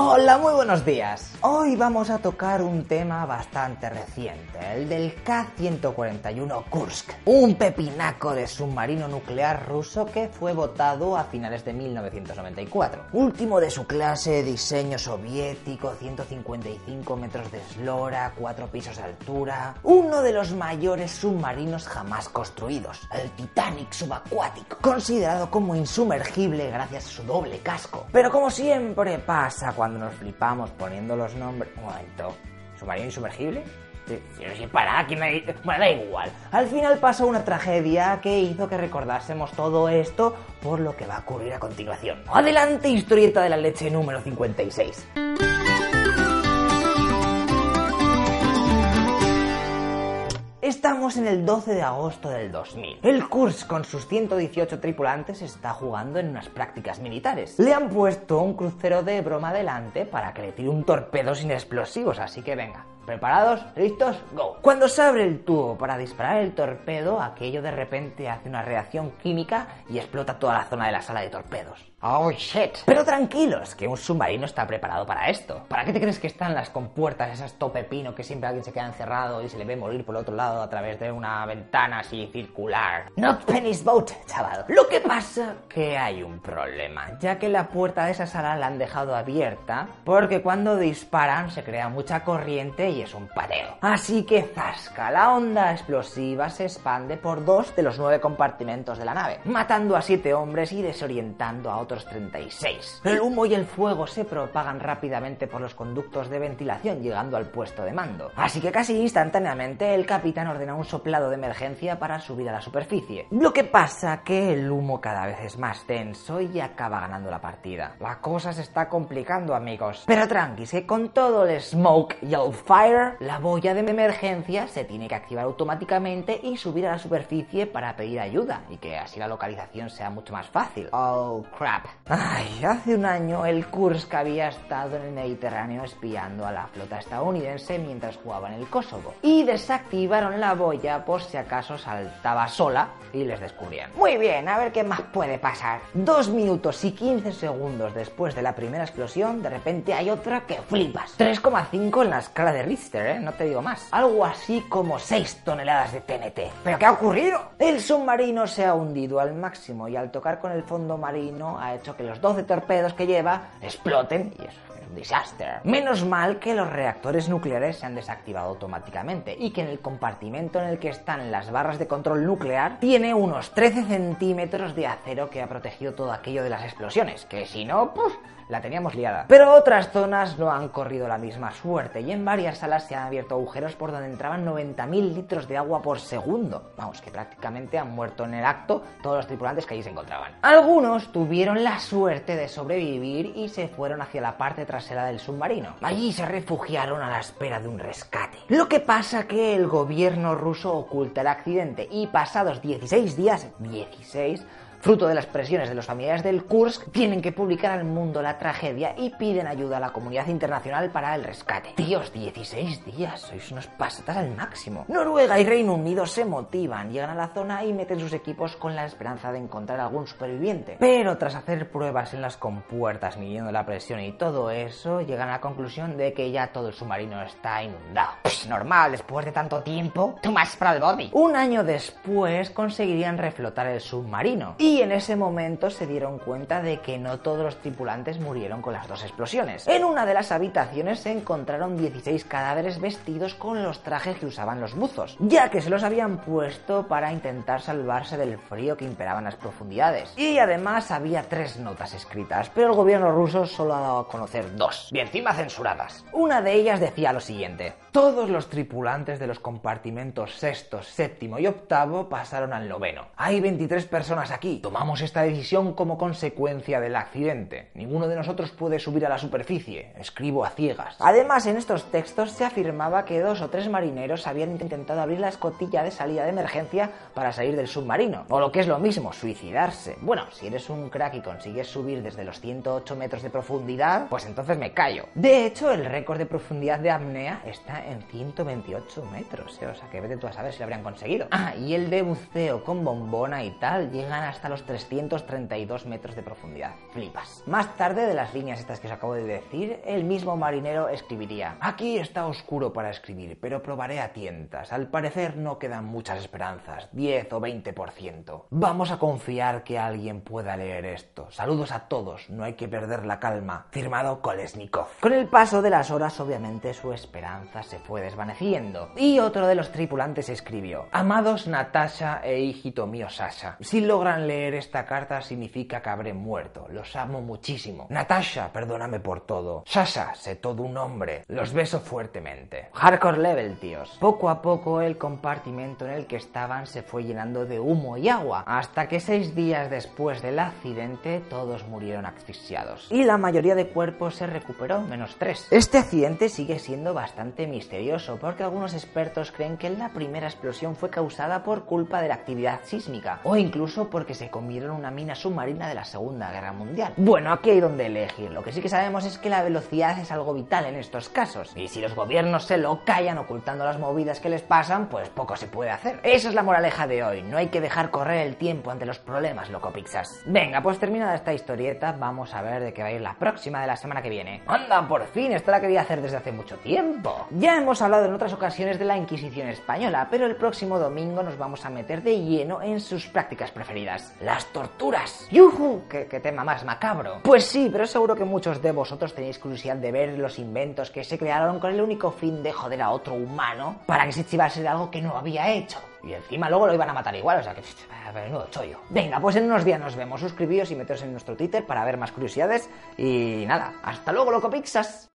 Hola, muy buenos días. Hoy vamos a tocar un tema bastante reciente, el del K-141 Kursk, un pepinaco de submarino nuclear ruso que fue votado a finales de 1994. Último de su clase, diseño soviético, 155 metros de eslora, 4 pisos de altura, uno de los mayores submarinos jamás construidos, el Titanic subacuático, considerado como insumergible gracias a su doble casco. Pero como siempre pasa cuando cuando nos flipamos poniendo los nombres. Un momento, ¿submarino insumergible? Para, que me... Bueno, da igual. Al final pasó una tragedia que hizo que recordásemos todo esto por lo que va a ocurrir a continuación. Adelante, historieta de la leche número 56. Estamos en el 12 de agosto del 2000. El Kursk con sus 118 tripulantes está jugando en unas prácticas militares. Le han puesto un crucero de broma delante para que le tire un torpedo sin explosivos, así que venga, ¿Preparados? ¿Listos? ¡Go! Cuando se abre el tubo para disparar el torpedo, aquello de repente hace una reacción química y explota toda la zona de la sala de torpedos. ¡Oh, shit! Pero tranquilos, que un submarino está preparado para esto. ¿Para qué te crees que están las compuertas, esas tope pino que siempre alguien se queda encerrado y se le ve morir por el otro lado a través de una ventana así circular? Not Penny's Boat, chaval. Lo que pasa que hay un problema, ya que la puerta de esa sala la han dejado abierta porque cuando disparan se crea mucha corriente y es un pateo. Así que zasca, la onda explosiva se expande por dos de los nueve compartimentos de la nave, matando a siete hombres y desorientando a otros 36. El humo y el fuego se propagan rápidamente por los conductos de ventilación llegando al puesto de mando. Así que casi instantáneamente el capitán ordena un soplado de emergencia para subir a la superficie. Lo que pasa que el humo cada vez es más denso y acaba ganando la partida. La cosa se está complicando amigos. Pero tranqui, que con todo el smoke y el fire la boya de emergencia se tiene que activar automáticamente y subir a la superficie para pedir ayuda y que así la localización sea mucho más fácil. Oh, crap. Ay, hace un año el Kursk había estado en el Mediterráneo espiando a la flota estadounidense mientras jugaba en el Kosovo y desactivaron la boya por si acaso saltaba sola y les descubrían. Muy bien, a ver qué más puede pasar. Dos minutos y 15 segundos después de la primera explosión, de repente hay otra que flipas. 3,5 en la escala de ¿eh? No te digo más. Algo así como 6 toneladas de TNT. ¿Pero qué ha ocurrido? El submarino se ha hundido al máximo y al tocar con el fondo marino ha hecho que los 12 torpedos que lleva exploten y eso un desastre. Menos mal que los reactores nucleares se han desactivado automáticamente y que en el compartimento en el que están las barras de control nuclear tiene unos 13 centímetros de acero que ha protegido todo aquello de las explosiones, que si no, pues la teníamos liada. Pero otras zonas no han corrido la misma suerte y en varias salas se han abierto agujeros por donde entraban 90.000 litros de agua por segundo. Vamos, que prácticamente han muerto en el acto todos los tripulantes que allí se encontraban. Algunos tuvieron la suerte de sobrevivir y se fueron hacia la parte trasera del submarino. Allí se refugiaron a la espera de un rescate. Lo que pasa que el gobierno ruso oculta el accidente y pasados 16 días, 16, Fruto de las presiones de los familiares del Kursk, tienen que publicar al mundo la tragedia y piden ayuda a la comunidad internacional para el rescate. Dios, 16 días, sois unos pasatas al máximo. Noruega y Reino Unido se motivan, llegan a la zona y meten sus equipos con la esperanza de encontrar algún superviviente. Pero tras hacer pruebas en las compuertas, midiendo la presión y todo eso, llegan a la conclusión de que ya todo el submarino está inundado. Pues normal, después de tanto tiempo, tú más para el body. Un año después conseguirían reflotar el submarino en ese momento se dieron cuenta de que no todos los tripulantes murieron con las dos explosiones. En una de las habitaciones se encontraron 16 cadáveres vestidos con los trajes que usaban los buzos, ya que se los habían puesto para intentar salvarse del frío que imperaba en las profundidades. Y además había tres notas escritas, pero el gobierno ruso solo ha dado a conocer dos, y encima censuradas. Una de ellas decía lo siguiente. Todos los tripulantes de los compartimentos sexto, séptimo y octavo pasaron al noveno. Hay 23 personas aquí, Tomamos esta decisión como consecuencia del accidente. Ninguno de nosotros puede subir a la superficie. Escribo a ciegas. Además, en estos textos se afirmaba que dos o tres marineros habían intentado abrir la escotilla de salida de emergencia para salir del submarino. O lo que es lo mismo, suicidarse. Bueno, si eres un crack y consigues subir desde los 108 metros de profundidad, pues entonces me callo. De hecho, el récord de profundidad de apnea está en 128 metros. ¿eh? O sea, que vete tú a saber si lo habrían conseguido. Ah, y el de buceo con bombona y tal llegan hasta los 332 metros de profundidad. Flipas. Más tarde de las líneas estas que os acabo de decir, el mismo marinero escribiría, aquí está oscuro para escribir, pero probaré a tientas. Al parecer no quedan muchas esperanzas, 10 o 20%. Vamos a confiar que alguien pueda leer esto. Saludos a todos, no hay que perder la calma. Firmado Kolesnikov. Con el paso de las horas, obviamente, su esperanza se fue desvaneciendo. Y otro de los tripulantes escribió, Amados Natasha e hijito mío Sasha, si logran leer esta carta significa que habré muerto. Los amo muchísimo. Natasha, perdóname por todo. Sasha, sé todo un hombre. Los beso fuertemente. Hardcore level, tíos. Poco a poco el compartimento en el que estaban se fue llenando de humo y agua, hasta que seis días después del accidente todos murieron asfixiados. Y la mayoría de cuerpos se recuperó, menos tres. Este accidente sigue siendo bastante misterioso, porque algunos expertos creen que la primera explosión fue causada por culpa de la actividad sísmica, o incluso porque se comieron una mina submarina de la Segunda Guerra Mundial. Bueno, aquí hay donde elegir. Lo que sí que sabemos es que la velocidad es algo vital en estos casos. Y si los gobiernos se lo callan ocultando las movidas que les pasan, pues poco se puede hacer. Esa es la moraleja de hoy. No hay que dejar correr el tiempo ante los problemas, loco Pixas. Venga, pues terminada esta historieta, vamos a ver de qué va a ir la próxima de la semana que viene. ¡Anda, por fin! Esta la quería hacer desde hace mucho tiempo. Ya hemos hablado en otras ocasiones de la Inquisición española, pero el próximo domingo nos vamos a meter de lleno en sus prácticas preferidas. Las torturas. ¡Yuhu! ¿Qué, qué tema más macabro? Pues sí, pero seguro que muchos de vosotros tenéis curiosidad de ver los inventos que se crearon con el único fin de joder a otro humano para que se chivase de algo que no había hecho. Y encima luego lo iban a matar igual, o sea que... Menudo chollo. Venga, pues en unos días nos vemos. Suscribíos y meteos en nuestro Twitter para ver más curiosidades. Y nada, hasta luego, loco Pixas.